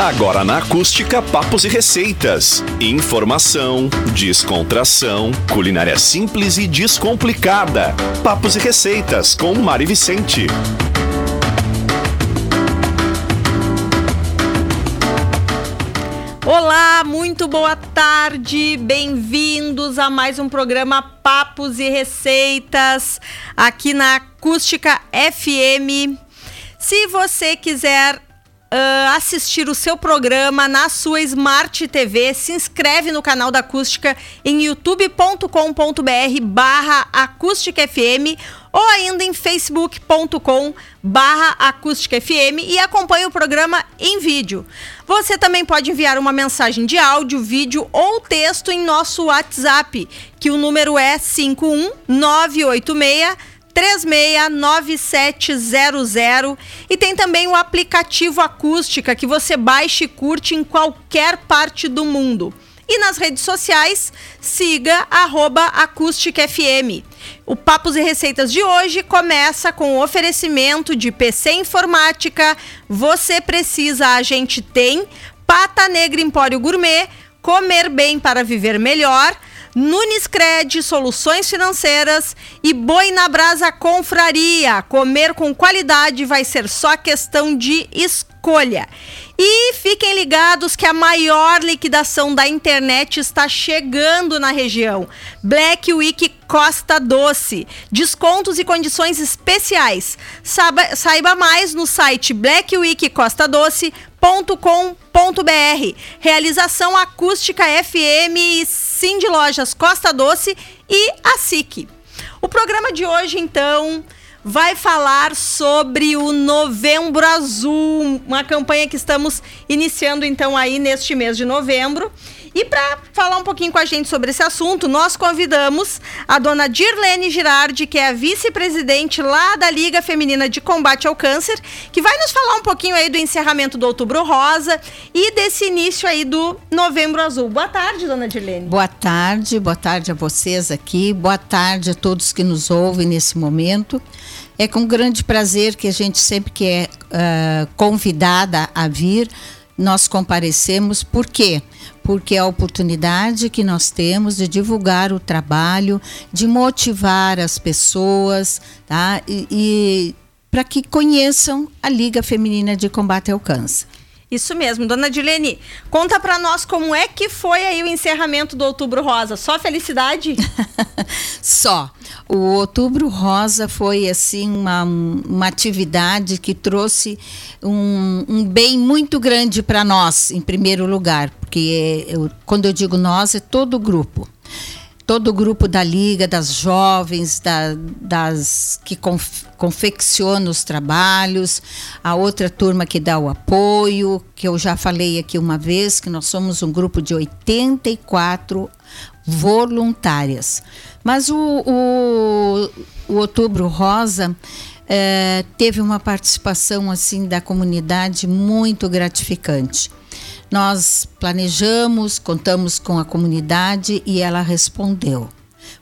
Agora na Acústica Papos e Receitas. Informação, descontração, culinária simples e descomplicada. Papos e Receitas com Mari Vicente. Olá, muito boa tarde, bem-vindos a mais um programa Papos e Receitas aqui na Acústica FM. Se você quiser uh, assistir o seu programa na sua Smart TV, se inscreve no canal da Acústica em youtube.com.br barra Acústica FM ou ainda em facebook.com barra Acústica FM e acompanhe o programa em vídeo. Você também pode enviar uma mensagem de áudio, vídeo ou texto em nosso WhatsApp, que o número é 51986 369700 e tem também o aplicativo Acústica que você baixa e curte em qualquer parte do mundo. E nas redes sociais, siga arroba Acústica FM. O Papos e Receitas de hoje começa com o oferecimento de PC Informática, Você Precisa, a gente tem, Pata Negra Empório Gourmet, Comer Bem para Viver Melhor, Nunes Cred, Soluções Financeiras e Boi na Brasa Confraria. Comer com qualidade vai ser só questão de escolha. E fiquem ligados que a maior liquidação da internet está chegando na região. Black Week Costa Doce. Descontos e condições especiais. Saiba, mais no site blackweekcostadoce.com.br. Realização Acústica FM de Lojas Costa Doce e a SIC. O programa de hoje, então vai falar sobre o Novembro Azul, uma campanha que estamos iniciando então aí neste mês de novembro. E para falar um pouquinho com a gente sobre esse assunto, nós convidamos a dona Dirlene Girardi, que é a vice-presidente lá da Liga Feminina de Combate ao Câncer, que vai nos falar um pouquinho aí do encerramento do Outubro Rosa e desse início aí do Novembro Azul. Boa tarde, dona Dirlene. Boa tarde, boa tarde a vocês aqui, boa tarde a todos que nos ouvem nesse momento. É com grande prazer que a gente sempre que é uh, convidada a vir, nós comparecemos. Por quê? Porque é a oportunidade que nós temos de divulgar o trabalho, de motivar as pessoas, tá? E, e para que conheçam a Liga Feminina de Combate ao Câncer. Isso mesmo, dona Dilene, conta para nós como é que foi aí o encerramento do Outubro Rosa. Só felicidade? Só. O Outubro Rosa foi assim uma, uma atividade que trouxe um, um bem muito grande para nós, em primeiro lugar, porque eu, quando eu digo nós é todo o grupo todo o grupo da Liga, das jovens, da, das que conf, confecciona os trabalhos, a outra turma que dá o apoio, que eu já falei aqui uma vez, que nós somos um grupo de 84 voluntárias. Mas o, o, o Outubro Rosa é, teve uma participação assim da comunidade muito gratificante. Nós planejamos, contamos com a comunidade e ela respondeu.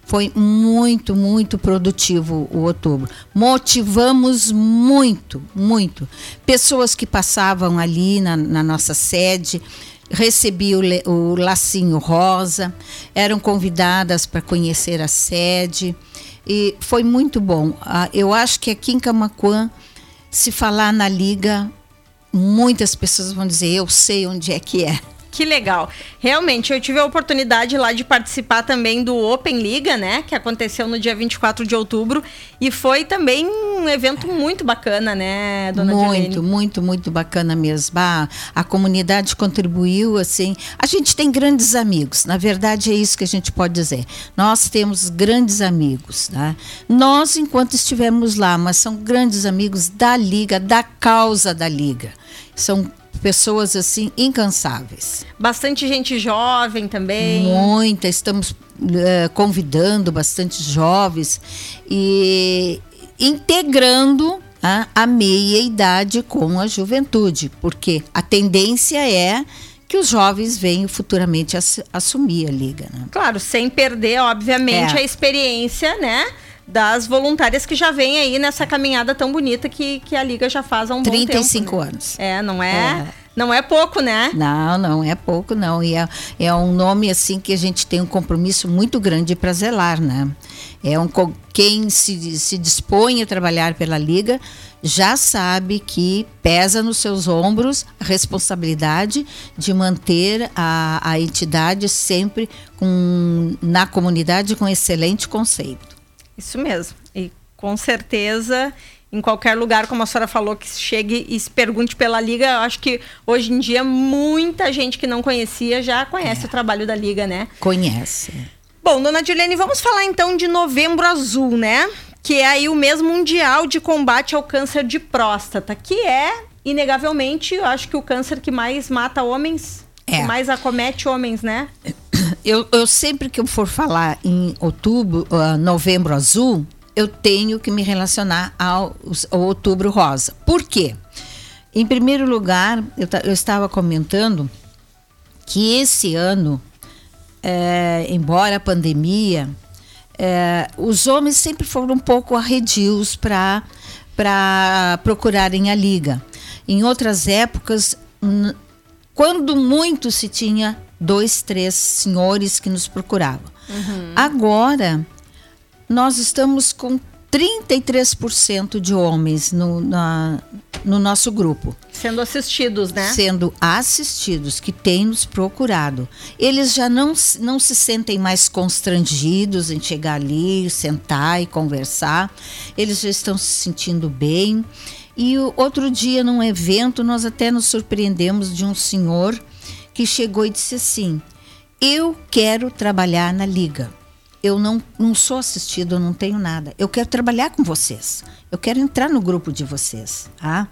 Foi muito, muito produtivo o outubro. Motivamos muito, muito. Pessoas que passavam ali na, na nossa sede, recebiam o, o lacinho rosa, eram convidadas para conhecer a sede e foi muito bom. Ah, eu acho que aqui em Camacuã, se falar na liga, muitas pessoas vão dizer: eu sei onde é que é. Que legal. Realmente, eu tive a oportunidade lá de participar também do Open Liga, né? Que aconteceu no dia 24 de outubro. E foi também um evento muito bacana, né, dona Muito, muito, muito bacana mesmo. Ah, a comunidade contribuiu, assim. A gente tem grandes amigos. Na verdade, é isso que a gente pode dizer. Nós temos grandes amigos, né? Nós, enquanto estivemos lá, mas são grandes amigos da Liga, da causa da Liga. São pessoas assim incansáveis. Bastante gente jovem também. Muita, estamos uh, convidando bastante jovens e integrando a, a meia idade com a juventude, porque a tendência é que os jovens venham futuramente assumir a liga. Né? Claro, sem perder, obviamente, é. a experiência, né? Das voluntárias que já vem aí nessa caminhada tão bonita que, que a Liga já faz há um 35 bom tempo. né? anos. É, não é, é, não é pouco, né? Não, não é pouco, não. E é, é um nome assim que a gente tem um compromisso muito grande para zelar, né? É um quem se, se dispõe a trabalhar pela Liga já sabe que pesa nos seus ombros a responsabilidade de manter a, a entidade sempre com, na comunidade com excelente conceito. Isso mesmo. E com certeza, em qualquer lugar, como a senhora falou, que chegue e se pergunte pela Liga, eu acho que hoje em dia muita gente que não conhecia já conhece é. o trabalho da Liga, né? Conhece. Bom, dona Dilene, vamos falar então de Novembro Azul, né? Que é aí o mês mundial de combate ao câncer de próstata, que é, inegavelmente, eu acho que o câncer que mais mata homens, é. que mais acomete homens, né? Eu, eu sempre que eu for falar em outubro, uh, novembro azul, eu tenho que me relacionar ao, ao outubro rosa. Por quê? Em primeiro lugar, eu, eu estava comentando que esse ano, é, embora a pandemia, é, os homens sempre foram um pouco arredios para procurarem a liga. Em outras épocas, quando muito se tinha dois, três senhores que nos procuravam. Uhum. Agora, nós estamos com 33% de homens no, na, no nosso grupo. Sendo assistidos, né? Sendo assistidos, que têm nos procurado. Eles já não, não se sentem mais constrangidos em chegar ali, sentar e conversar. Eles já estão se sentindo bem. E o, outro dia, num evento, nós até nos surpreendemos de um senhor que chegou e disse assim: Eu quero trabalhar na liga. Eu não, não sou assistido, eu não tenho nada. Eu quero trabalhar com vocês. Eu quero entrar no grupo de vocês. Tá?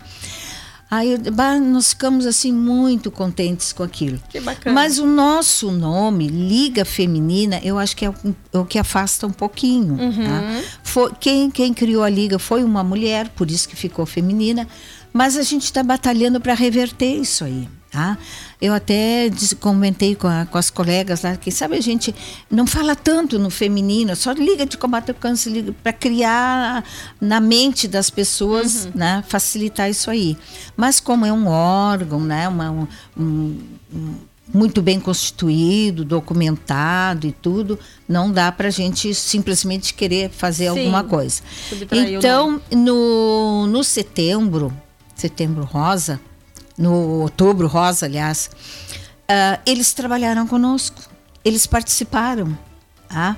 Aí nós ficamos assim muito contentes com aquilo. Que bacana. Mas o nosso nome, Liga Feminina, eu acho que é o, é o que afasta um pouquinho. Uhum. Tá? Foi, quem, quem criou a Liga foi uma mulher, por isso que ficou feminina. Mas a gente está batalhando para reverter isso aí. Tá? Eu até comentei com, a, com, as colegas lá que, sabe, a gente não fala tanto no feminino, só liga de combate ao câncer para criar na mente das pessoas, uhum. né, facilitar isso aí. Mas como é um órgão, né, uma, um, um, muito bem constituído, documentado e tudo, não dá para a gente simplesmente querer fazer Sim, alguma coisa. Então, no, no setembro, setembro rosa, no outubro rosa, aliás, uh, eles trabalharam conosco, eles participaram. Tá?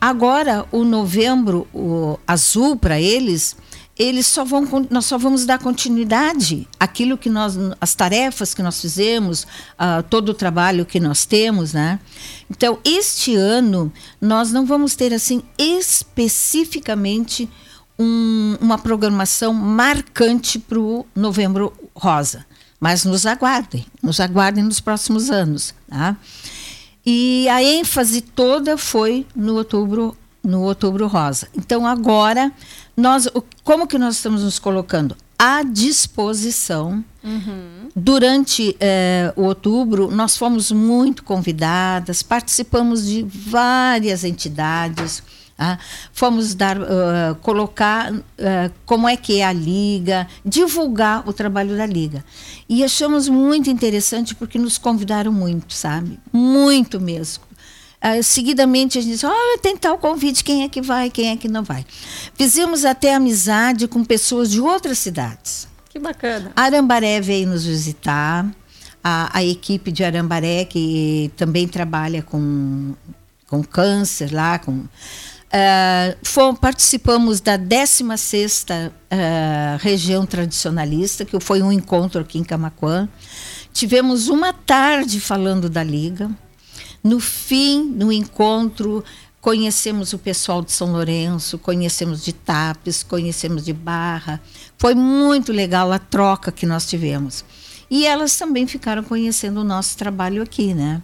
Agora, o novembro o azul para eles, eles só vão, nós só vamos dar continuidade àquilo que nós, as tarefas que nós fizemos, uh, todo o trabalho que nós temos, né? Então, este ano nós não vamos ter assim especificamente um, uma programação marcante para o novembro rosa. Mas nos aguardem, nos aguardem nos próximos anos. Tá? E a ênfase toda foi no outubro, no outubro rosa. Então agora nós, como que nós estamos nos colocando à disposição? Uhum. Durante eh, o outubro nós fomos muito convidadas, participamos de várias entidades ah, fomos dar, uh, colocar uh, como é que é a liga, divulgar o trabalho da liga. E achamos muito interessante porque nos convidaram muito, sabe? Muito mesmo. Uh, seguidamente a gente disse, oh, tem tal convite, quem é que vai, quem é que não vai. Fizemos até amizade com pessoas de outras cidades. Que bacana. Arambaré veio nos visitar, a, a equipe de Arambaré, que também trabalha com, com câncer lá, com Uh, fomos, participamos da 16ª uh, região tradicionalista, que foi um encontro aqui em Camacuã. Tivemos uma tarde falando da Liga. No fim, no encontro, conhecemos o pessoal de São Lourenço, conhecemos de Tapes, conhecemos de Barra. Foi muito legal a troca que nós tivemos. E elas também ficaram conhecendo o nosso trabalho aqui, né?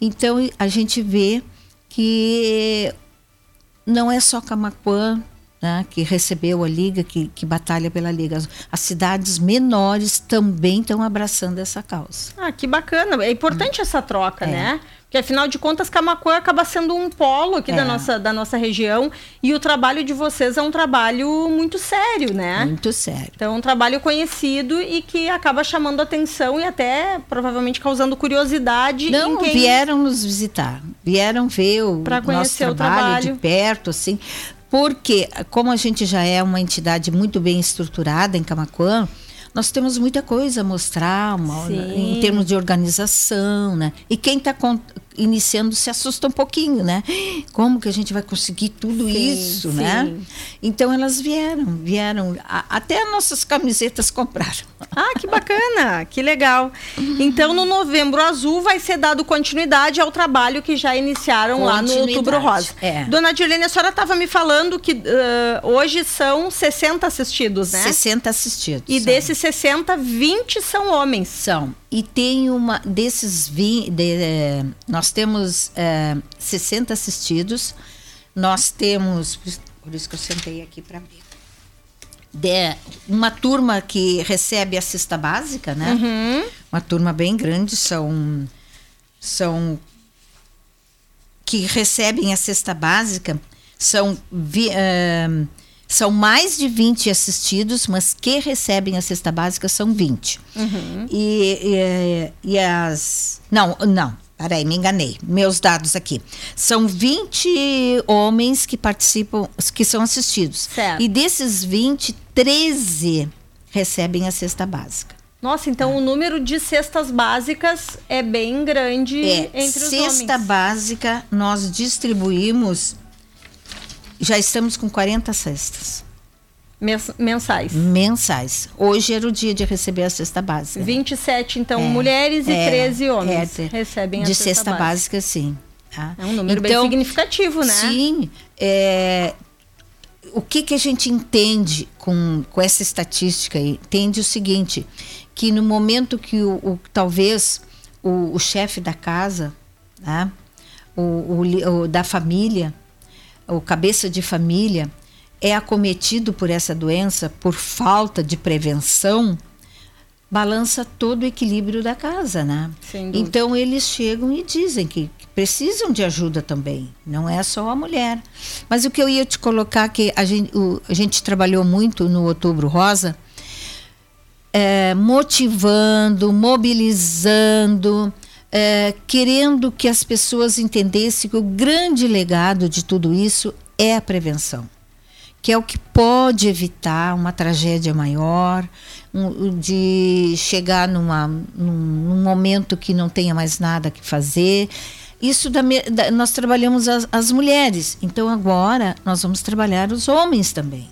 Então, a gente vê que não é só Camacuã né, que recebeu a Liga, que, que batalha pela Liga. As, as cidades menores também estão abraçando essa causa. Ah, que bacana. É importante hum. essa troca, é. né? Porque afinal de contas, Camacuã acaba sendo um polo aqui É. da, nossa, da nossa região e o trabalho de vocês é um trabalho muito sério, né? Muito sério. Então, é um trabalho conhecido e que acaba chamando atenção e até provavelmente causando curiosidade Não, em quem vieram nos visitar, vieram ver o Pra nosso conhecer o trabalho, trabalho. de perto, assim, porque como a gente já é uma entidade muito bem estruturada em Camaquã, nós temos muita coisa a mostrar uma- em termos de organização, né? E quem está iniciando se assusta um pouquinho, né? Como que a gente vai conseguir tudo Sim, isso, sim. né? Então elas vieram, vieram, a- até nossas camisetas compraram. Ah, que bacana, que legal. Então, no Novembro Azul vai ser dado continuidade ao trabalho que já iniciaram lá no Outubro Rosa. é. Dona Dirlene, a senhora estava me falando que ah, hoje são 60 assistidos, né? 60 assistidos. E são. desses 60, 20 são homens. São. E tem uma desses 20, de, eh, nós temos eh, 60 assistidos. Nós temos, por isso que eu sentei aqui para ver. De, uma turma que recebe a cesta básica, né? Uhum. Uma turma bem grande, são são que recebem a cesta básica são vi- ahn, são mais de 20 assistidos, mas que recebem a cesta básica são 20. E, e, e as. Não, não, peraí, me enganei. Meus dados aqui. São 20 homens que participam, que são assistidos. Certo. E desses 20, 13 recebem a cesta básica. Nossa, então o número de cestas básicas é bem grande É, entre os cesta homens. básica, nós distribuímos. Já estamos com 40 cestas Mens- Mensais. mensais. Hoje era o dia de receber a cesta básica. 27, então, É, mulheres e é, 13 homens é, recebem a de cesta, cesta básica. básica, sim. tá? É um número bem Então, significativo, né? Sim. é, o que, que a gente entende com, com essa estatística? aí? Entende o seguinte, que no momento que o, o- talvez o, o chefe da casa, né, o, o da família, o cabeça de família, é acometido por essa doença por falta de prevenção, balança todo o equilíbrio da casa, né? Então eles chegam e dizem que, que precisam de ajuda também, não é só a mulher. Mas o que eu ia te colocar que a gente, o- a gente trabalhou muito no Outubro Rosa, é, motivando, mobilizando, é, querendo que as pessoas entendessem que o grande legado de tudo isso é a prevenção que é o que pode evitar uma tragédia maior, um- de chegar numa, num, num momento que não tenha mais nada que fazer. Isso da da- nós trabalhamos as, as mulheres, então agora nós vamos trabalhar os homens também.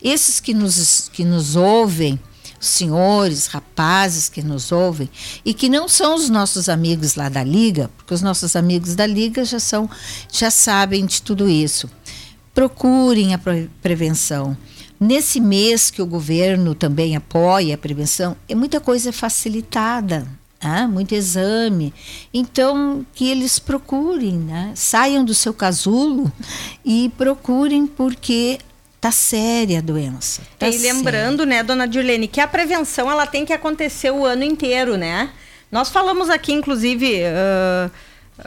Esses que nos, que nos ouvem, senhores, rapazes que nos ouvem, e que não são os nossos amigos lá da Liga, porque os nossos amigos da Liga já são, já sabem de tudo isso procurem a pre- prevenção. Nesse mês que o governo também apoia a prevenção, é muita coisa facilitada, ah, muito exame. Então, que eles procurem, né? saiam do seu casulo e procurem porque tá séria a doença. Tá e lembrando, né, dona Dirlene, que a prevenção ela tem que acontecer o ano inteiro, né? Nós falamos aqui, inclusive, ah,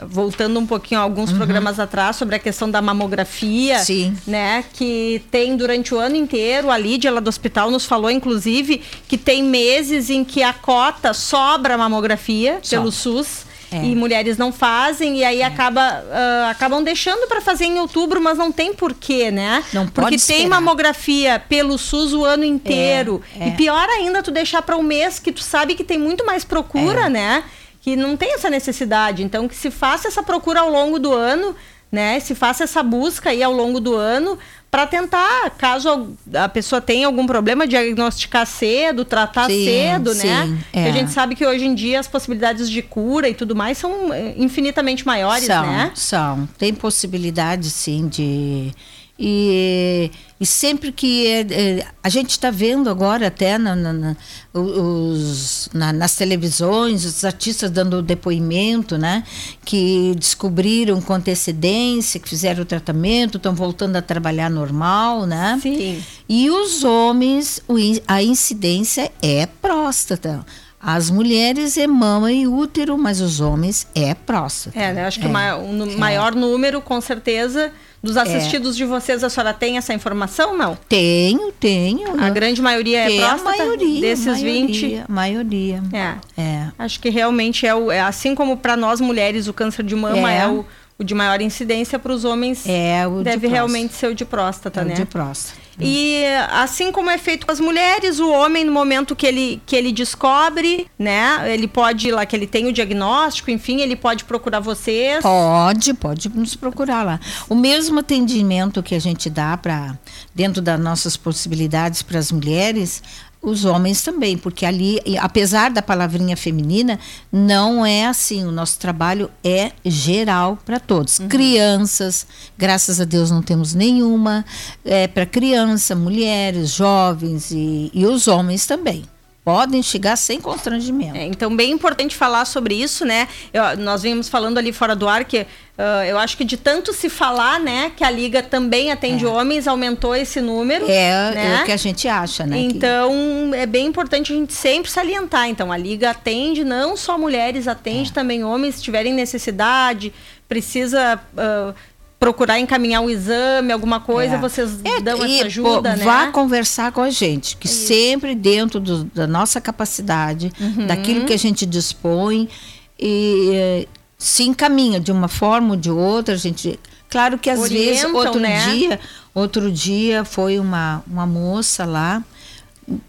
voltando um pouquinho a alguns programas atrás sobre a questão da mamografia, Uhum. Sim. né, que tem durante o ano inteiro. A Lídia lá do hospital nos falou, inclusive, que tem meses em que a cota sobra a mamografia pelo SUS. É. E mulheres não fazem, e aí acaba, ah, acabam deixando para fazer em outubro, mas não tem porquê, né? Não Porque pode tem esperar. mamografia pelo SUS o ano inteiro. É, é. E pior ainda, tu deixar para um mês que tu sabe que tem muito mais procura, É. né? Que não tem essa necessidade. Então, que se faça essa procura ao longo do ano, né? Se faça essa busca aí ao longo do ano para tentar, caso a pessoa tenha algum problema, diagnosticar cedo, tratar Sim, cedo, né? sim, Porque é. A gente sabe que hoje em dia as possibilidades de cura e tudo mais são eh, infinitamente maiores, são, né? São, tem possibilidade sim de e, e sempre que é, é, a gente está vendo agora até na, na- na- os, na- nas televisões os artistas dando depoimento, né, que descobriram com antecedência, que fizeram o tratamento, estão voltando a trabalhar normal, né? Sim. E os homens, a incidência é próstata. As mulheres é mama e útero, mas os homens é próstata. É, né? Acho que o ma- o nu- maior número, com certeza, dos É. assistidos de vocês, a senhora tem essa informação? Não. Tenho, tenho. A grande maioria é Tem a próstata? maioria. Desses maioria, 20. Maioria. É. É. Acho que realmente é, o, é assim como para nós mulheres o câncer de mama é, É. o, o de maior incidência, para os homens É o de deve próstata. realmente ser o de próstata, É o né? de próstata. E assim como é feito com as mulheres, o homem, no momento que ele, que ele descobre, né? Ele pode ir lá, que ele tem o diagnóstico, enfim, ele pode procurar vocês. Pode, pode nos procurar lá. O mesmo atendimento que a gente dá para dentro das nossas possibilidades para as mulheres, os homens também, porque ali, apesar da palavrinha feminina, não é assim. O nosso trabalho é geral para todos. Crianças, graças a Deus não temos nenhuma. É para criança, mulheres, jovens e, e os homens também. Podem chegar sem constrangimento. É, então, bem importante falar sobre isso, né? Eu- nós vimos falando ali fora do ar que ah, eu acho que de tanto se falar, né, que a Liga também atende homens, aumentou esse número. É, né? é o que a gente acha, né? que- Então, é bem importante a gente sempre salientar. Então, a Liga atende não só mulheres, atende É. também homens, se tiverem necessidade, precisa ah, procurar encaminhar um exame, alguma coisa, É. vocês É, dão e, essa ajuda, pô, né? Vá conversar com a gente, que sempre dentro do- da nossa capacidade, Uhum. daquilo que a gente dispõe, e eh, se encaminha de uma forma ou de outra. A gente, claro que às vezes Orientam, outro né? dia, outro dia foi uma, uma moça lá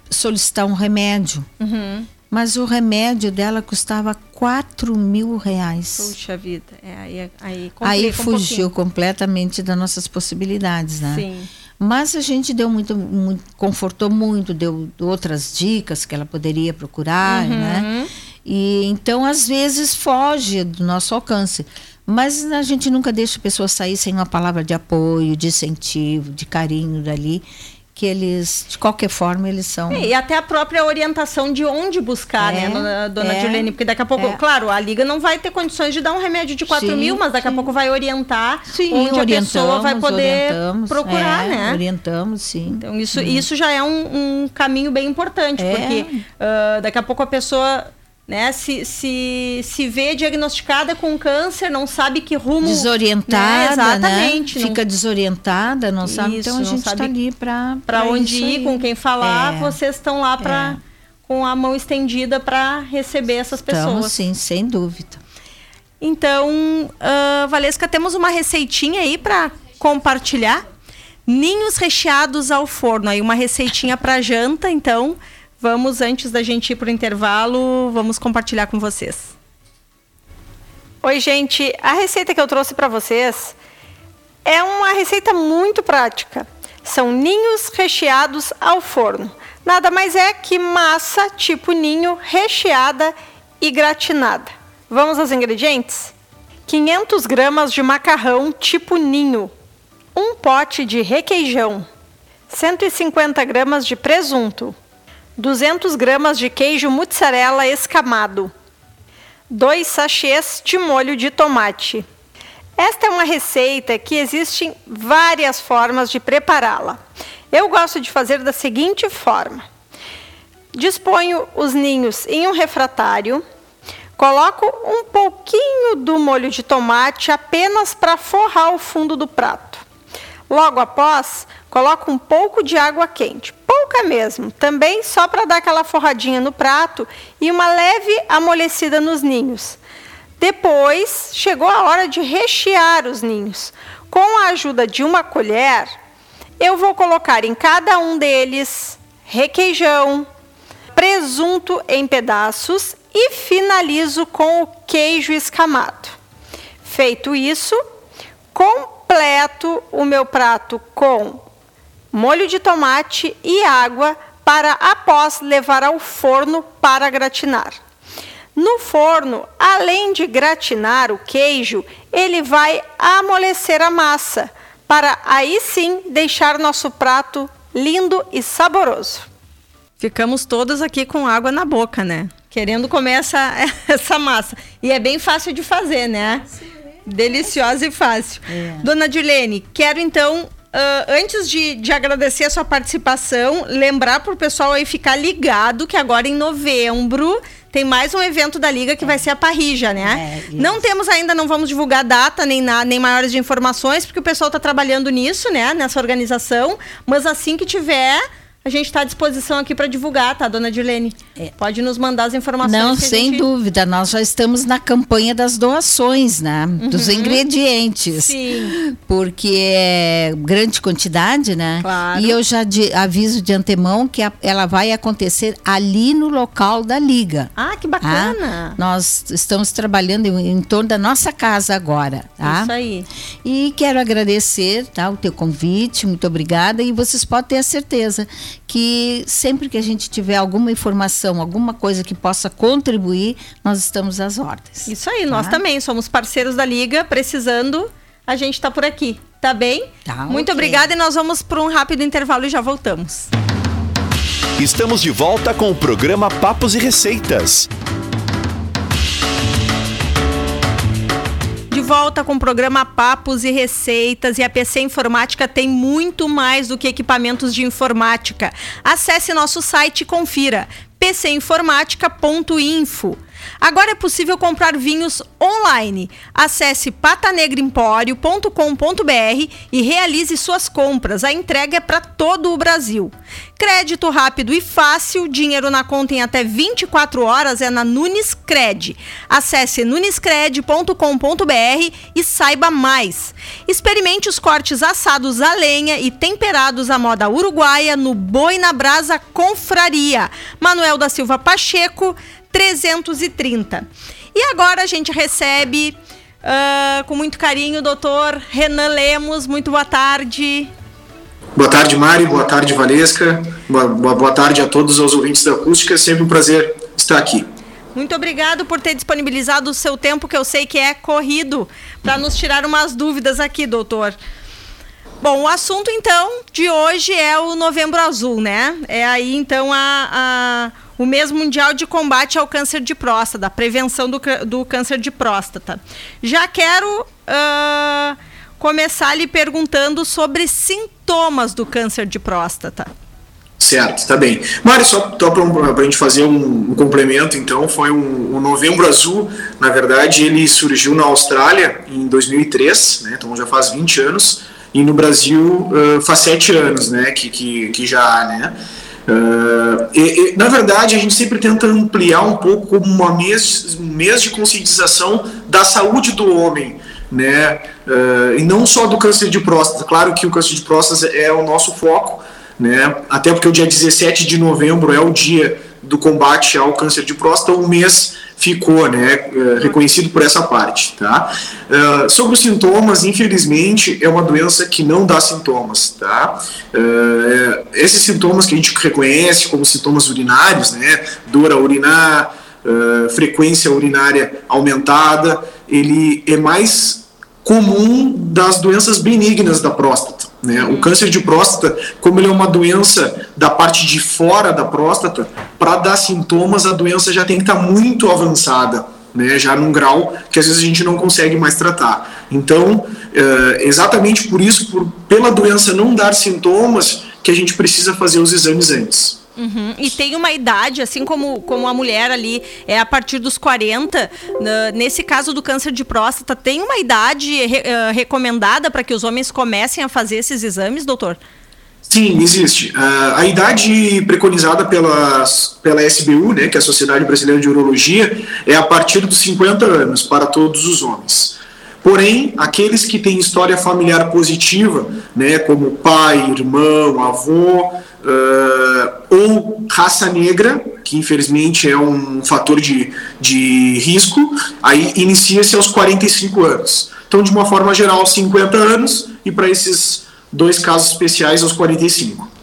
solicitar um remédio, Uhum. Mas o remédio dela custava 4 mil reais. Puxa vida, é, aí, aí Aí um fugiu pouquinho. completamente das nossas possibilidades, né? Sim. Mas a gente deu muito, muito, confortou muito, deu outras dicas que ela poderia procurar, Uhum. né? E então às vezes foge do nosso alcance. Mas a gente nunca deixa a pessoa sair sem uma palavra de apoio, de incentivo, de carinho dali, que eles, de qualquer forma, eles são. É, E até a própria orientação de onde buscar, É, né, dona, é, Dirlene? Porque daqui a pouco, é. claro, a Liga não vai ter condições de dar um remédio de 4 Sim, mil, mas daqui a sim. pouco vai orientar Sim, onde a pessoa vai poder procurar, é, né? Orientamos, sim. Então, isso, isso já é um, um caminho bem importante, É. porque ah, daqui a pouco a pessoa né, se, se, se vê diagnosticada com câncer, não sabe que rumo. desorientada, né? né? Exatamente. não- Fica desorientada, não sabe. Isso, Então a não gente está ali para Para onde ir, com quem falar, É. vocês estão lá para É. com a mão estendida para receber essas pessoas. Estamos, sim, sem dúvida. Então, ah, Valesca, temos uma receitinha aí para compartilhar. Ninhos recheados ao forno, aí uma receitinha para janta. Então, vamos antes da gente ir para o intervalo, vamos compartilhar com vocês. Oi, gente. A receita que eu trouxe para vocês é uma receita muito prática. São ninhos recheados ao forno. Nada mais é que massa tipo ninho recheada e gratinada. Vamos aos ingredientes? 500 gramas de macarrão tipo ninho, um pote de requeijão, 150 gramas de presunto, 200 gramas de queijo mussarela escamado, dois sachês de molho de tomate. Esta é uma receita que existem várias formas de prepará-la. Eu gosto de fazer da seguinte forma: disponho os ninhos em um refratário, coloco um pouquinho do molho de tomate apenas para forrar o fundo do prato. Logo após, coloco um pouco de água quente, pouca mesmo, também só para dar aquela forradinha no prato e uma leve amolecida nos ninhos. Depois, chegou a hora de rechear os ninhos. Com a ajuda de uma colher, eu vou colocar em cada um deles requeijão, presunto em pedaços e finalizo com o queijo escamado. Feito isso, completo o meu prato com molho de tomate e água para após levar ao forno para gratinar. No forno, além de gratinar o queijo, ele vai amolecer a massa, para aí sim deixar nosso prato lindo e saboroso. Ficamos todas aqui com água na boca, né? Querendo comer essa, essa massa. E é bem fácil de fazer, né? Deliciosa e fácil. É. Dona Dilene, quero então antes de, de agradecer a sua participação, lembrar para o pessoal aí ficar ligado que agora em novembro tem mais um evento da Liga que vai ser a Parrija, né? É, não temos ainda, não vamos divulgar data nem, na, nem maiores de informações, porque o pessoal está trabalhando nisso, né? Nessa organização. Mas assim que tiver a gente está à disposição aqui para divulgar, tá, dona Dilene? É. Pode nos mandar as informações. Não, sem gente... dúvida. Nós já estamos na campanha das doações, né? Uhum. Dos ingredientes. Sim. Porque é grande quantidade, né? Claro. E eu já de, aviso de antemão que a, ela vai acontecer ali no local da Liga. Ah, que bacana! Ah, nós estamos trabalhando em, em, torno da nossa casa agora, tá? Isso aí. E quero agradecer tá, o teu convite, muito obrigada. E vocês podem ter a certeza que sempre que a gente tiver alguma informação, alguma coisa que possa contribuir, nós estamos às ordens. Isso aí, tá? nós também somos parceiros da Liga, precisando, a gente está por aqui, tá bem? Tá, Muito okay. obrigada e nós vamos para um rápido intervalo e já voltamos. Estamos de volta com o programa Papos e Receitas. Volta com o programa Papos e Receitas e a PC Informática tem muito mais do que equipamentos de informática. Acesse nosso site e confira pcinformática.info. Agora é possível comprar vinhos online. Acesse patanegraempório.com.br e realize suas compras. A entrega é para todo o Brasil. Crédito rápido e fácil, dinheiro na conta em até 24 horas é na Nunes Cred. Acesse nunescred.com.br e saiba mais. Experimente os cortes assados a lenha e temperados à moda uruguaia no Boi na Brasa Confraria. Manuel da Silva Pacheco, 330. E agora a gente recebe uh, com muito carinho o doutor Renan Lemos. Muito boa tarde. Boa tarde, Mari. Boa tarde, Valesca. Boa, boa tarde a todos os ouvintes da Acústica. É sempre um prazer estar aqui. Muito obrigado por ter disponibilizado o seu tempo, que eu sei que é corrido, para nos tirar umas dúvidas aqui, doutor. Bom, o assunto então de hoje é o Novembro Azul, né? É aí então a, a o mês mundial de combate ao câncer de próstata, prevenção do, do câncer de próstata. Já quero uh, começar lhe perguntando sobre sintomas do câncer de próstata. Certo, tá bem. Mário, só, para a gente fazer um, um, complemento, então, foi um, um, Novembro Azul, na verdade, ele surgiu na Austrália em 2003, né, então já faz 20 anos, e no Brasil uh, faz 7 anos, né, que, que, que já há, né. Uh, e, e, na verdade, a gente sempre tenta ampliar um pouco como uma mês, um mês de conscientização da saúde do homem, né? Uh, e não só do câncer de próstata. Claro que o câncer de próstata é o nosso foco, né? Até porque o dia 17 de novembro é o dia do combate ao câncer de próstata, um mês ficou né, eh, reconhecido por essa parte. Tá? Uh, sobre os sintomas, infelizmente, é uma doença que não dá sintomas. Tá? Uh, esses sintomas que a gente reconhece como sintomas urinários, né, dor a urinar, uh, frequência urinária aumentada, ele é mais comum das doenças benignas da próstata. Né? O câncer de próstata, como ele é uma doença da parte de fora da próstata, para dar sintomas a doença já tem que estar tá muito avançada. Né, já num grau que às vezes a gente não consegue mais tratar. Então, é, exatamente por isso, por, pela doença não dar sintomas, que a gente precisa fazer os exames antes. Uhum. E tem uma idade, assim como, como a mulher ali é a partir dos 40, nesse caso do câncer de próstata, tem uma idade re, uh, recomendada para que os homens comecem a fazer esses exames, doutor? Sim, existe. Uh, a idade preconizada pela, pela SBU, né, que é a Sociedade Brasileira de Urologia, é a partir dos 50 anos para todos os homens. Porém, aqueles que têm história familiar positiva, né, como pai, irmão, avô, uh, ou raça negra, que infelizmente é um fator de, de risco, aí inicia-se aos 45 anos. Então, de uma forma geral, 50 anos, e para esses dois casos especiais, aos 45.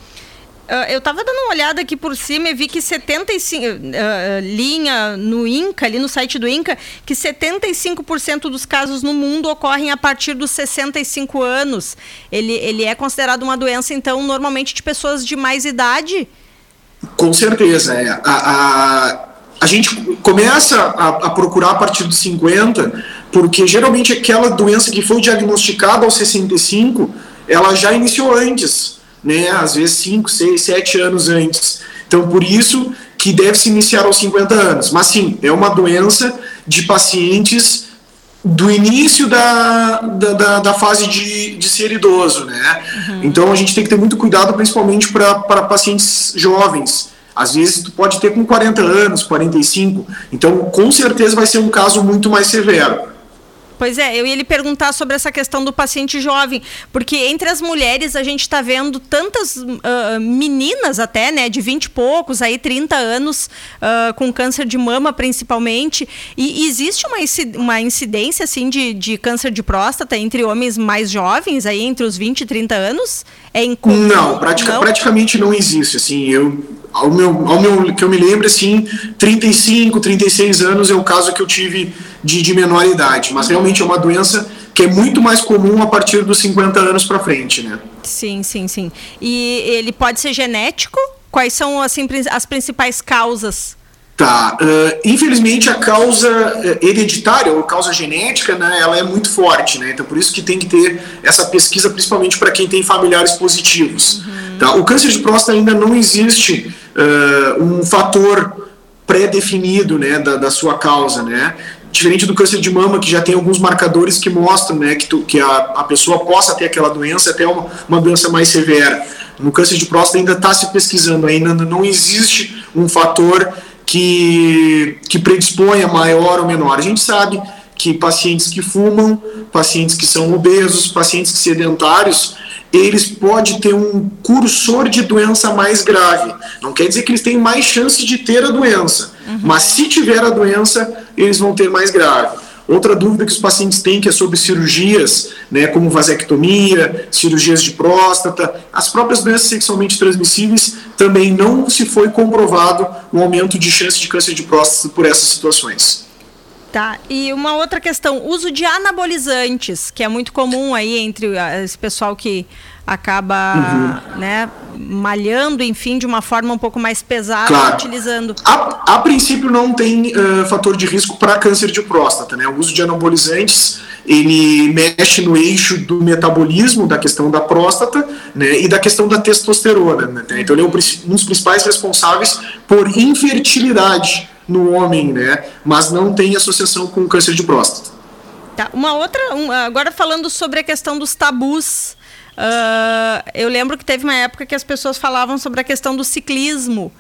Uh, eu estava dando uma olhada aqui por cima e vi que 75 uh, uh, linha no INCA, ali no site do INCA, que 75% dos casos no mundo ocorrem a partir dos 65 anos. Ele, ele é considerado uma doença, então, normalmente de pessoas de mais idade? Com certeza. É. A, a, a gente começa a, a procurar a partir dos 50, porque geralmente aquela doença que foi diagnosticada aos 65 ela já iniciou antes, né? Às vezes 5, 6, 7 anos antes. Então, por isso que deve se iniciar aos 50 anos. Mas sim, é uma doença de pacientes do início da, da, da, da fase de, de ser idoso, né? Uhum. Então a gente tem que ter muito cuidado, principalmente para pacientes jovens. Às vezes tu pode ter com 40 anos, 45. Então, com certeza vai ser um caso muito mais severo. Pois é, eu ia lhe perguntar sobre essa questão do paciente jovem, porque entre as mulheres a gente está vendo tantas uh, meninas até, né, de 20 e poucos, aí 30 anos, uh, com câncer de mama principalmente, e existe uma, uma incidência, assim, de, de câncer de próstata entre homens mais jovens, aí entre os 20 e 30 anos? É incomum? Não, pratica, não? praticamente não existe, assim, eu ao meu, ao meu que eu me lembro, assim, 35, 36 anos é o caso que eu tive de, de menor idade, mas realmente é uma doença que é muito mais comum a partir dos 50 anos para frente, né? Sim, sim, sim. E ele pode ser genético? Quais são assim, as principais causas? Tá. Uh, infelizmente a causa uh, hereditária ou causa genética, né, ela é muito forte, né? Então por isso que tem que ter essa pesquisa, principalmente para quem tem familiares positivos. Uhum. Tá? O câncer de próstata ainda não existe uh, um fator pré-definido, né, da, da sua causa, né? Diferente do câncer de mama, que já tem alguns marcadores que mostram, né, que, tu, que a, a pessoa possa ter aquela doença, até uma, uma doença mais severa. No câncer de próstata ainda está se pesquisando, ainda não existe um fator que, que predispõe a maior ou menor. A gente sabe que pacientes que fumam, pacientes que são obesos, pacientes sedentários, eles podem ter um cursor de doença mais grave. Não quer dizer que eles têm mais chance de ter a doença, uhum. mas se tiver a doença, eles vão ter mais grave. Outra dúvida que os pacientes têm que é sobre cirurgias, né, como vasectomia, cirurgias de próstata, as próprias doenças sexualmente transmissíveis também não se foi comprovado um aumento de chance de câncer de próstata por essas situações. Tá, e uma outra questão, uso de anabolizantes, que é muito comum aí entre esse pessoal que acaba uhum. né, malhando, enfim, de uma forma um pouco mais pesada, claro. utilizando. A, a, princípio não tem uh, fator de risco para câncer de próstata, né? O uso de anabolizantes ele mexe no eixo do metabolismo da questão da próstata né, e da questão da testosterona. Né? Então ele é um dos principais responsáveis por infertilidade no homem, né? Mas não tem associação com câncer de próstata. Tá. Uma outra, um, agora falando sobre a questão dos tabus. Uh, eu lembro que teve uma época que as pessoas falavam sobre a questão do ciclismo.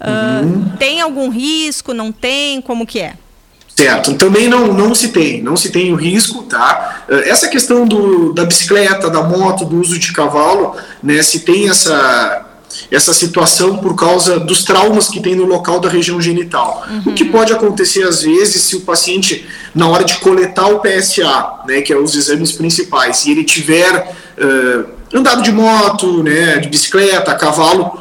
Uh, uhum. Tem algum risco? Não tem? Como que é? Certo, também não, não se tem, não se tem o risco, tá? Uh, essa questão do, da bicicleta, da moto, do uso de cavalo, né, se tem essa, essa situação por causa dos traumas que tem no local da região genital. Uhum. O que pode acontecer às vezes se o paciente, na hora de coletar o PSA, né, que é os exames principais, e ele tiver uh, andado de moto, né, de bicicleta, a cavalo,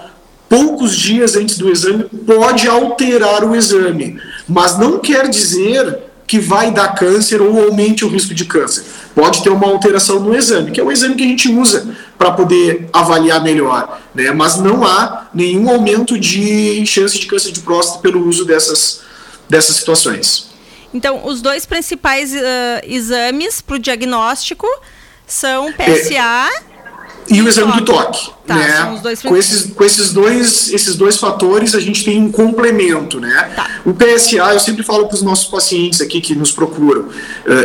poucos dias antes do exame, pode alterar o exame. Mas não quer dizer que vai dar câncer ou aumente o risco de câncer. Pode ter uma alteração no exame, que é o exame que a gente usa para poder avaliar melhor, né? Mas não há nenhum aumento de chance de câncer de próstata pelo uso dessas, dessas situações. Então, os dois principais uh, exames para o diagnóstico são PSA é e o exame do toque. Tá, né? com, esses, com esses, dois, esses dois fatores, a gente tem um complemento. Né? Tá. O PSA, eu sempre falo para os nossos pacientes aqui que nos procuram, uh,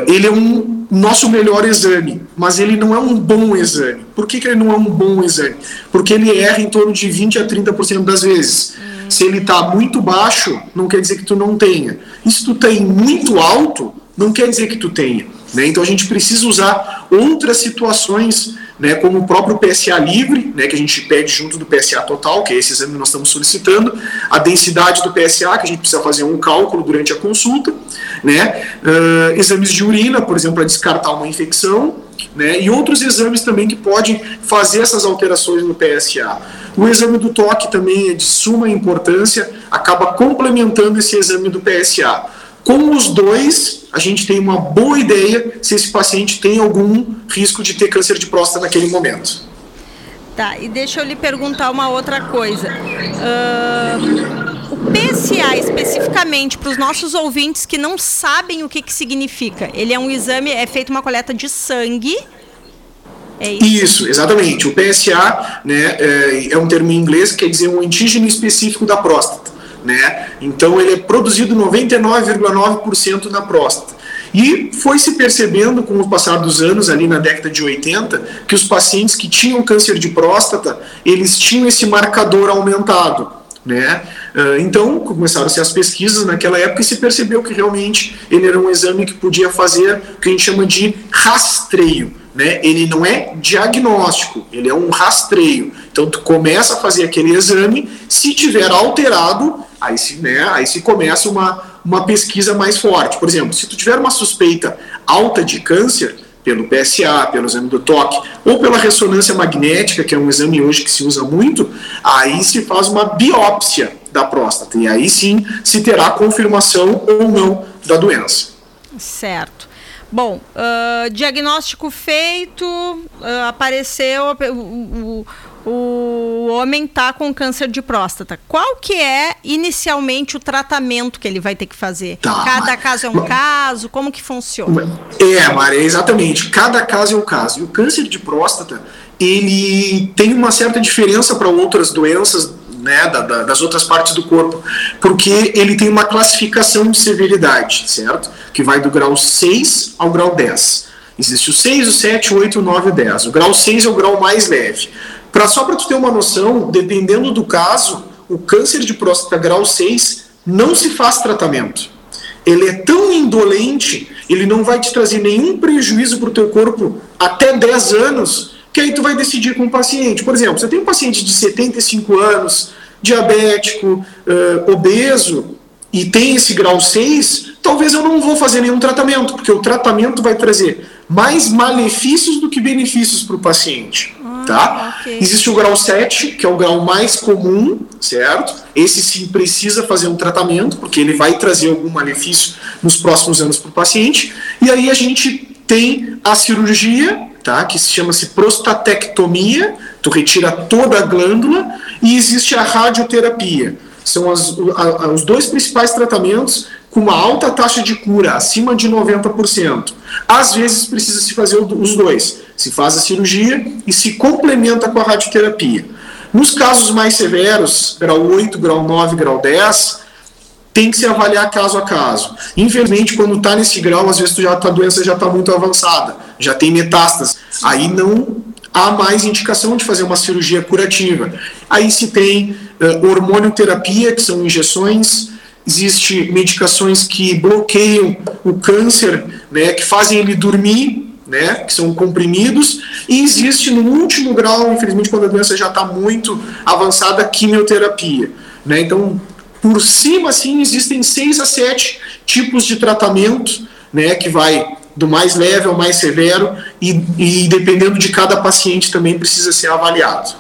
ele é um nosso melhor exame, mas ele não é um bom exame. Por que, que ele não é um bom exame? Porque ele erra em torno de 20% a 30% das vezes. Hum. Se ele está muito baixo, não quer dizer que tu não tenha. E se tu tem muito alto, não quer dizer que tu tenha. Né? Então a gente precisa usar outras situações né, como o próprio PSA livre, né, que a gente pede junto do PSA total, que é esse exame que nós estamos solicitando, a densidade do PSA, que a gente precisa fazer um cálculo durante a consulta, né, uh, exames de urina, por exemplo, para descartar uma infecção, né, e outros exames também que podem fazer essas alterações no PSA. O exame do toque também é de suma importância, acaba complementando esse exame do PSA. Com os dois, a gente tem uma boa ideia se esse paciente tem algum risco de ter câncer de próstata naquele momento. Tá, e deixa eu lhe perguntar uma outra coisa. Uh, o PSA, especificamente, para os nossos ouvintes que não sabem o que, que significa, ele é um exame, é feito uma coleta de sangue É isso? isso, exatamente. O PSA né, é, é um termo em inglês que quer dizer um antígeno específico da próstata. Né? Então ele é produzido 99,9% na próstata. E foi se percebendo com o passar dos anos, ali na década de 80, que os pacientes que tinham câncer de próstata, eles tinham esse marcador aumentado. Né? Ah, então começaram-se as pesquisas naquela época e se percebeu que realmente ele era um exame que podia fazer o que a gente chama de rastreio. Né? Ele não é diagnóstico, ele é um rastreio. Então tu começa a fazer aquele exame, se tiver alterado, aí se, né, aí se começa uma, uma pesquisa mais forte. Por exemplo, se tu tiver uma suspeita alta de câncer, pelo PSA, pelo exame do toque, ou pela ressonância magnética, que é um exame hoje que se usa muito, aí se faz uma biópsia da próstata. E aí sim se terá confirmação ou não da doença. Certo. Bom, uh, diagnóstico feito, uh, apareceu o, o, o homem está com câncer de próstata. Qual que é inicialmente o tratamento que ele vai ter que fazer? Tá, Cada caso é um caso? Como que funciona? É, Maria, exatamente. Cada caso é um caso. E o câncer de próstata, ele tem uma certa diferença para outras doenças né, da, da, das outras partes do corpo, porque ele tem uma classificação de severidade, certo? Que vai do grau 6 ao grau 10. Existe o 6, o 7, o 8, o 9 e o 10. O grau 6 é o grau mais leve. Pra, só para tu ter uma noção, dependendo do caso, o câncer de próstata grau 6 não se faz tratamento. Ele é tão indolente, ele não vai te trazer nenhum prejuízo para o teu corpo até 10 anos, que aí tu vai decidir com o paciente. Por exemplo, você tem um paciente de 75 anos, diabético, uh, obeso, e tem esse grau 6, talvez eu não vou fazer nenhum tratamento, porque o tratamento vai trazer mais malefícios do que benefícios para o paciente. Ah, tá? Okay. Existe o grau 7, que é o grau mais comum, certo? Esse sim precisa fazer um tratamento, porque ele vai trazer algum malefício nos próximos anos para o paciente. E aí a gente tem a cirurgia, tá? que se chama-se prostatectomia, tu retira toda a glândula, e existe a radioterapia. São as, a, os dois principais tratamentos com uma alta taxa de cura, acima de 90%. Às vezes precisa se fazer os dois. Se faz a cirurgia e se complementa com a radioterapia. Nos casos mais severos, grau 8, grau 9, grau 10, tem que se avaliar caso a caso. Infelizmente, quando está nesse grau, às vezes já, a doença já está muito avançada, já tem metástase. Aí não há mais indicação de fazer uma cirurgia curativa. Aí se tem uh, hormonioterapia, que são injeções, existe medicações que bloqueiam o câncer, né, que fazem ele dormir, né, que são comprimidos, e existe no último grau, infelizmente, quando a doença já está muito avançada, quimioterapia. Né? Então, por cima, assim, existem seis a sete tipos de tratamento, né, que vai do mais leve ao mais severo, e, e dependendo de cada paciente também precisa ser avaliado.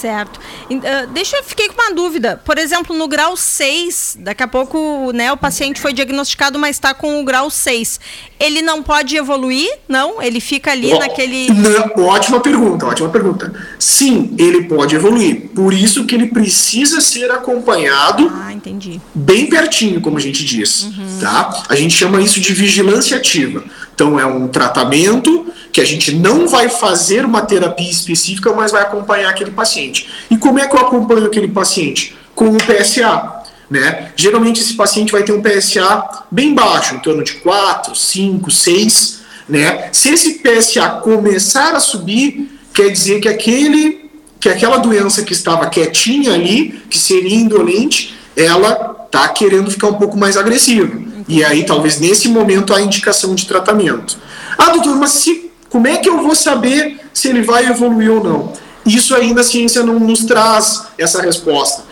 Certo. Uh, deixa eu fiquei com uma dúvida. Por exemplo, no grau 6, daqui a pouco né, o paciente foi diagnosticado, mas está com o grau 6. Ele não pode evoluir? Não? Ele fica ali naquele. Não, ótima pergunta, ótima pergunta. Sim, ele pode evoluir. Por isso que ele precisa ser acompanhado ah, entendi. bem pertinho, como a gente diz. Uhum. Tá? A gente chama isso de vigilância ativa. Então é um tratamento que a gente não vai fazer uma terapia específica, mas vai acompanhar aquele paciente. E como é que eu acompanho aquele paciente? Com o PSA. Né? Geralmente esse paciente vai ter um PSA bem baixo, em torno de 4, 5, 6. Né? Se esse PSA começar a subir, quer dizer que aquele que aquela doença que estava quietinha ali, que seria indolente, ela está querendo ficar um pouco mais agressiva. E aí, talvez nesse momento, a indicação de tratamento. Ah, doutor, mas se, como é que eu vou saber se ele vai evoluir ou não? Isso ainda a ciência não nos traz essa resposta.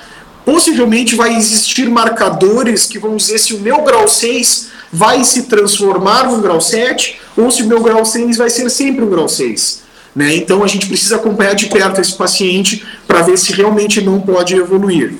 Possivelmente vai existir marcadores que vão dizer se o meu grau 6 vai se transformar num grau 7 ou se o meu grau 6 vai ser sempre um grau 6. Né? Então a gente precisa acompanhar de perto esse paciente para ver se realmente não pode evoluir.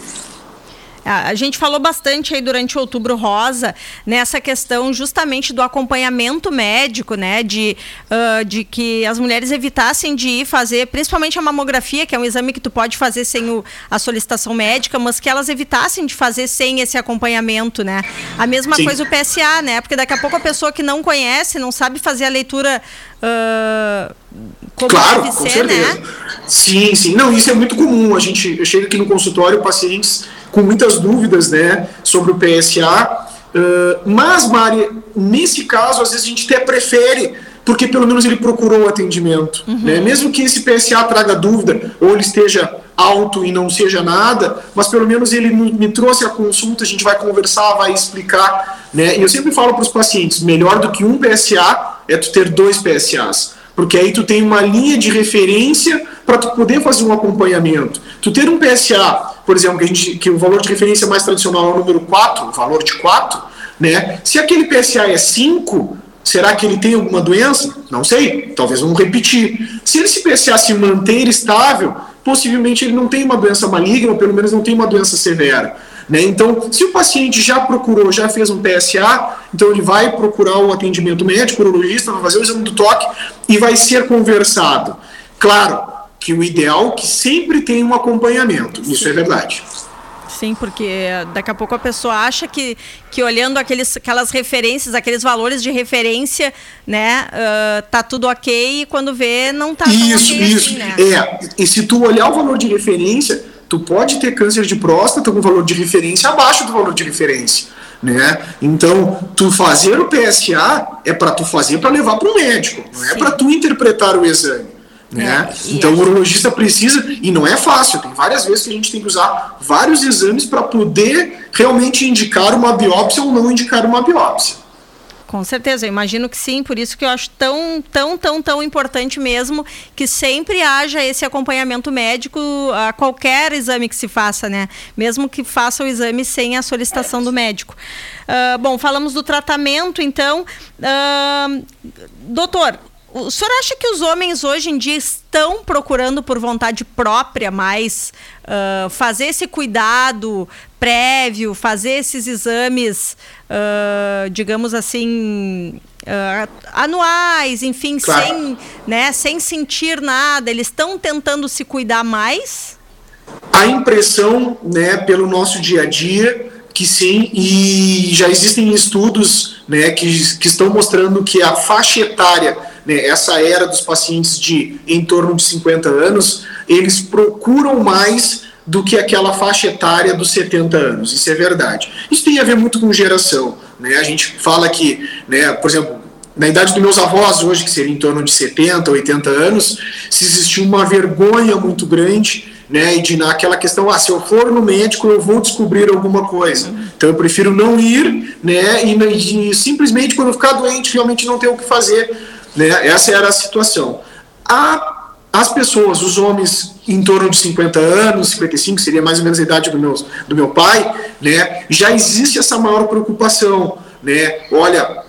A gente falou bastante aí durante o Outubro Rosa nessa questão justamente do acompanhamento médico, né? De, uh, de que as mulheres evitassem de ir fazer, principalmente a mamografia, que é um exame que tu pode fazer sem o, a solicitação médica, mas que elas evitassem de fazer sem esse acompanhamento, né? A mesma Sim. coisa o PSA, né? Porque daqui a pouco a pessoa que não conhece, não sabe fazer a leitura. Uh, como claro, deve com ser, né? certeza. né? Sim, sim. Não, isso é muito comum. A gente eu chego aqui no consultório, pacientes com muitas dúvidas, né, sobre o PSA. Uh, mas, Mari, nesse caso, às vezes a gente até prefere, porque pelo menos ele procurou o atendimento. Uhum. Né? Mesmo que esse PSA traga dúvida, ou ele esteja alto e não seja nada, mas pelo menos ele me trouxe a consulta, a gente vai conversar, vai explicar. Né? E eu sempre falo para os pacientes: melhor do que um PSA é tu ter dois PSAs porque aí tu tem uma linha de referência para tu poder fazer um acompanhamento. Tu ter um PSA, por exemplo, que, gente, que o valor de referência mais tradicional é o número 4, o valor de 4, né? Se aquele PSA é 5, será que ele tem alguma doença? Não sei, talvez vamos repetir. Se esse PSA se manter estável, possivelmente ele não tem uma doença maligna, ou pelo menos não tem uma doença severa. Né? Então, se o paciente já procurou, já fez um PSA, então ele vai procurar o atendimento médico, urologista, vai fazer o exame do toque e vai ser conversado. Claro que o ideal é que sempre tem um acompanhamento, isso é verdade. Sim, porque daqui a pouco a pessoa acha que, que olhando aqueles, aquelas referências, aqueles valores de referência, né, uh, tá tudo ok e quando vê não tá isso, okay isso. Assim, né? É, e se tu olhar o valor de referência, tu pode ter câncer de próstata com valor de referência abaixo do valor de referência. Né? Então, tu fazer o PSA é para tu fazer para levar para o médico, não é para tu interpretar o exame. Né? É, então, o urologista precisa, e não é fácil, tem várias vezes que a gente tem que usar vários exames para poder realmente indicar uma biópsia ou não indicar uma biópsia. Com certeza, eu imagino que sim, por isso que eu acho tão, tão, tão, tão importante mesmo que sempre haja esse acompanhamento médico a qualquer exame que se faça, né? Mesmo que faça o exame sem a solicitação do médico. Uh, bom, falamos do tratamento, então. Uh, doutor, o senhor acha que os homens hoje em dia estão procurando por vontade própria mais uh, fazer esse cuidado prévio, fazer esses exames, uh, digamos assim, uh, anuais, enfim, claro. sem, né, sem sentir nada? Eles estão tentando se cuidar mais? A impressão, né, pelo nosso dia a dia, que sim, e já existem estudos né, que, que estão mostrando que a faixa etária né, essa era dos pacientes de em torno de 50 anos, eles procuram mais do que aquela faixa etária dos 70 anos. Isso é verdade. Isso tem a ver muito com geração. Né? A gente fala que, né, por exemplo, na idade dos meus avós, hoje, que seria em torno de 70, 80 anos, se existia uma vergonha muito grande, né, de naquela questão, ah, se eu for no médico, eu vou descobrir alguma coisa. Então eu prefiro não ir, né, e, e simplesmente quando ficar doente, realmente não ter o que fazer né? Essa era a situação. A, as pessoas, os homens em torno de 50 anos, 55, seria mais ou menos a idade do meu, do meu pai, né? já existe essa maior preocupação. Né? Olha,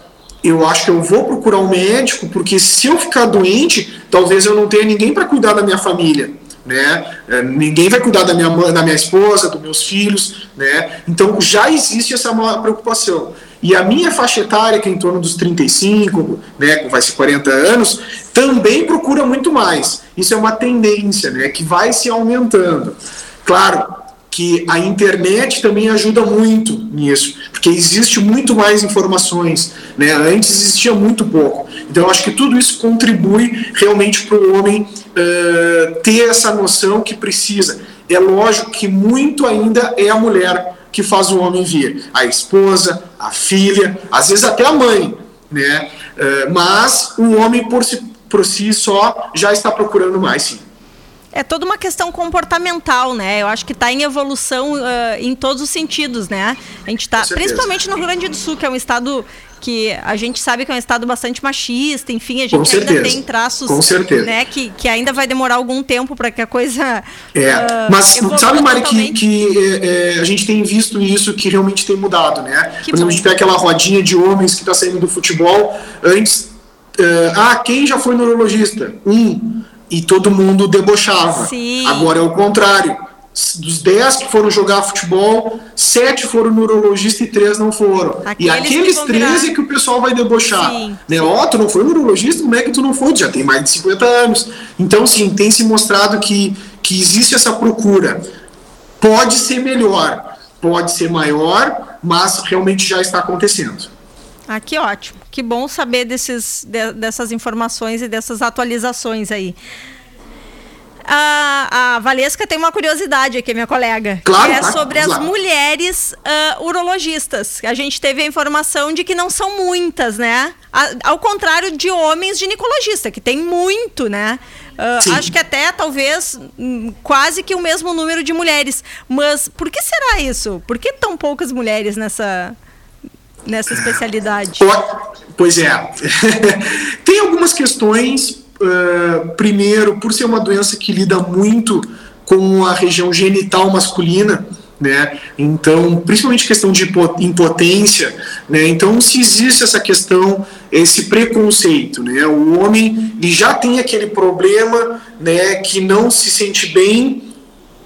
eu acho que eu vou procurar um médico, porque se eu ficar doente, talvez eu não tenha ninguém para cuidar da minha família. Né? É, ninguém vai cuidar da minha da minha esposa, dos meus filhos, né? Então já existe essa maior preocupação. E a minha faixa etária, que é em torno dos 35, né, vai ser 40 anos, também procura muito mais. Isso é uma tendência, né, que vai se aumentando. Claro que a internet também ajuda muito nisso, porque existe muito mais informações, né? Antes existia muito pouco. Então, acho que tudo isso contribui realmente para o homem uh, ter essa noção que precisa. É lógico que muito ainda é a mulher que faz o homem vir. A esposa, a filha, às vezes até a mãe, né? Uh, mas o homem por si, por si só já está procurando mais, sim. É toda uma questão comportamental, né? Eu acho que está em evolução uh, em todos os sentidos, né? A gente está, principalmente no Rio Grande do Sul, que é um estado que a gente sabe que é um estado bastante machista, enfim, a gente ainda tem traços Com certeza. Né, que, que ainda vai demorar algum tempo para que a coisa. É, uh, mas sabe, Mari, que, que é, é, a gente tem visto isso que realmente tem mudado, né? Que Por exemplo, bom. a gente pega aquela rodinha de homens que está saindo do futebol. Antes, uh, ah, quem já foi neurologista? Um. E todo mundo debochava. Sim. Agora é o contrário dos 10 que foram jogar futebol, 7 foram no urologista e 3 não foram. Aqueles e aqueles 13 virar... é que o pessoal vai debochar. Sim, né? Ó, oh, tu não foi no urologista, como é que tu não foi? Tu já tem mais de 50 anos. Então, sim, tem se mostrado que, que existe essa procura. Pode ser melhor, pode ser maior, mas realmente já está acontecendo. Ah, que ótimo. Que bom saber desses, de, dessas informações e dessas atualizações aí a, a Valesca tem uma curiosidade aqui, minha colega. Claro. Que é sobre as mulheres uh, urologistas. A gente teve a informação de que não são muitas, né? A, ao contrário de homens ginecologista, que tem muito, né? Uh, acho que até talvez um, quase que o mesmo número de mulheres. Mas por que será isso? Por que tão poucas mulheres nessa, nessa especialidade? Pois é. tem algumas questões uh, primeiro, por ser uma doença que lida muito com a região genital masculina, né? Então, principalmente questão de impotência, né? Então, se existe essa questão, esse preconceito, né? O homem ele já tem aquele problema, né? Que não se sente bem,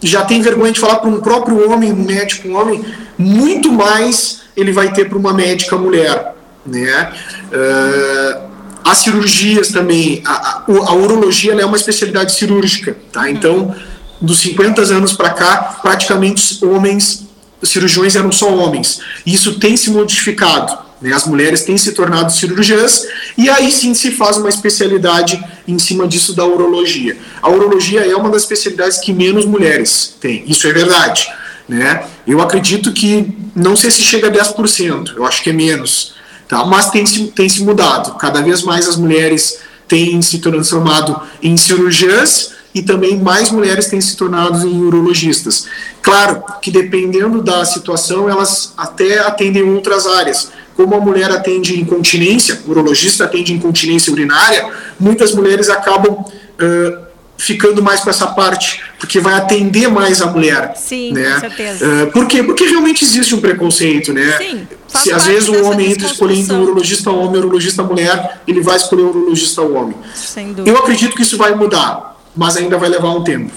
já tem vergonha de falar para um próprio homem, um médico, um homem, muito mais ele vai ter para uma médica mulher, né? Uh, as cirurgias também, a, a, a urologia é uma especialidade cirúrgica, tá? Então, dos 50 anos para cá, praticamente homens, cirurgiões eram só homens. Isso tem se modificado. Né? As mulheres têm se tornado cirurgiãs e aí sim se faz uma especialidade em cima disso da urologia. A urologia é uma das especialidades que menos mulheres têm. Isso é verdade. Né? Eu acredito que, não sei se chega a 10%, eu acho que é menos. Tá? Mas tem se, tem se mudado. Cada vez mais as mulheres têm se transformado em cirurgiãs e também mais mulheres têm se tornado em urologistas. Claro que dependendo da situação, elas até atendem outras áreas. Como a mulher atende incontinência, o urologista atende incontinência urinária, muitas mulheres acabam uh, ficando mais com essa parte, porque vai atender mais a mulher. Sim, né? com certeza. Uh, por quê? Porque realmente existe um preconceito, né? Sim, Se às vezes um homem entra escolhendo um urologista homem, um urologista mulher, ele vai escolher um urologista homem. Sem dúvida. Eu acredito que isso vai mudar, mas ainda vai levar um tempo.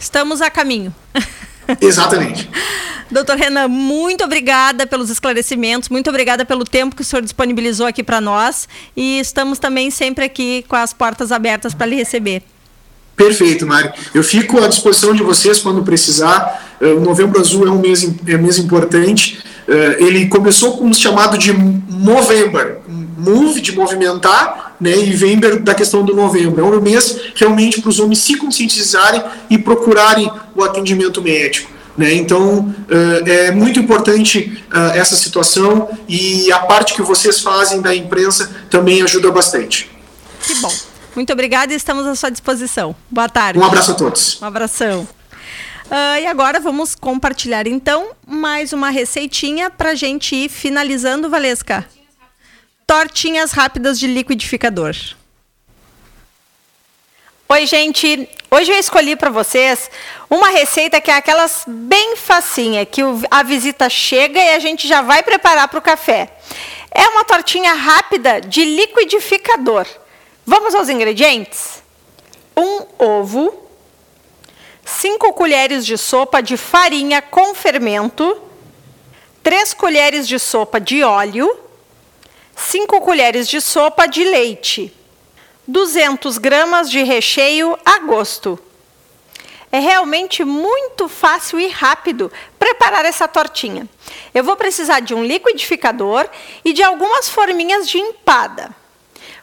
Estamos a caminho. Exatamente. Doutor Renan, muito obrigada pelos esclarecimentos, muito obrigada pelo tempo que o senhor disponibilizou aqui para nós e estamos também sempre aqui com as portas abertas para lhe receber. Perfeito, Mário. Eu fico à disposição de vocês quando precisar. Eh, o Novembro Azul é um mês, é um mês importante. Eh, ele começou com o chamado de Movember, move, de movimentar, né, e Vember da questão do novembro. É um mês realmente para os homens se conscientizarem e procurarem o atendimento médico. Né? Então, eh, é muito importante essa situação e a parte que vocês fazem da imprensa também ajuda bastante. Que bom. Muito obrigada e estamos à sua disposição. Boa tarde. Um abraço a todos. Um abração. Uh, e agora vamos compartilhar então mais uma receitinha para a gente ir finalizando, Valesca. Tortinhas rápidas de liquidificador. Oi, gente. Hoje eu escolhi para vocês uma receita que é aquelas bem facinha, que a visita chega e a gente já vai preparar para o café. É uma tortinha rápida de liquidificador. Vamos aos ingredientes? Um ovo, 5 colheres de sopa de farinha com fermento, 3 colheres de sopa de óleo, 5 colheres de sopa de leite, 200 gramas de recheio a gosto. É realmente muito fácil e rápido preparar essa tortinha. Eu vou precisar de um liquidificador e de algumas forminhas de empada.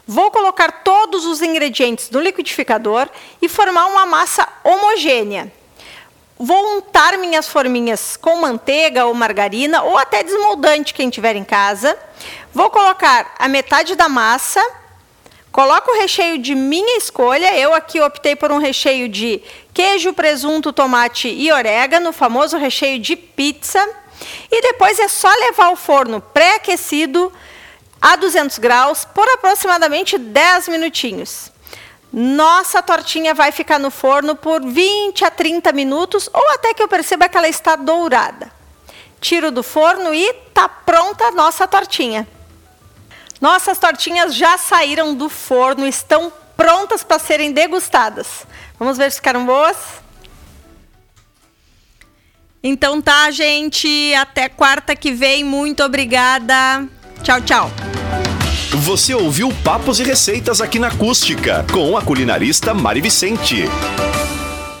Vou colocar todos os ingredientes no liquidificador e formar uma massa homogênea. Vou untar minhas forminhas com manteiga ou margarina ou até desmoldante, quem tiver em casa. Vou colocar a metade da massa. Coloco o recheio de minha escolha. Eu aqui optei por um recheio de queijo, presunto, tomate e orégano, famoso recheio de pizza. E depois é só levar ao forno pré-aquecido a 200 graus por aproximadamente 10 minutinhos. Nossa tortinha vai ficar no forno por 20 a 30 minutos ou até que eu perceba que ela está dourada. Tiro do forno e tá pronta a nossa tortinha. Nossas tortinhas já saíram do forno, estão prontas para serem degustadas. Vamos ver se ficaram boas? Então tá, gente. Até quarta que vem. Muito obrigada. Tchau, tchau. Você ouviu Papos e Receitas aqui na Acústica, com a culinarista Mari Vicente.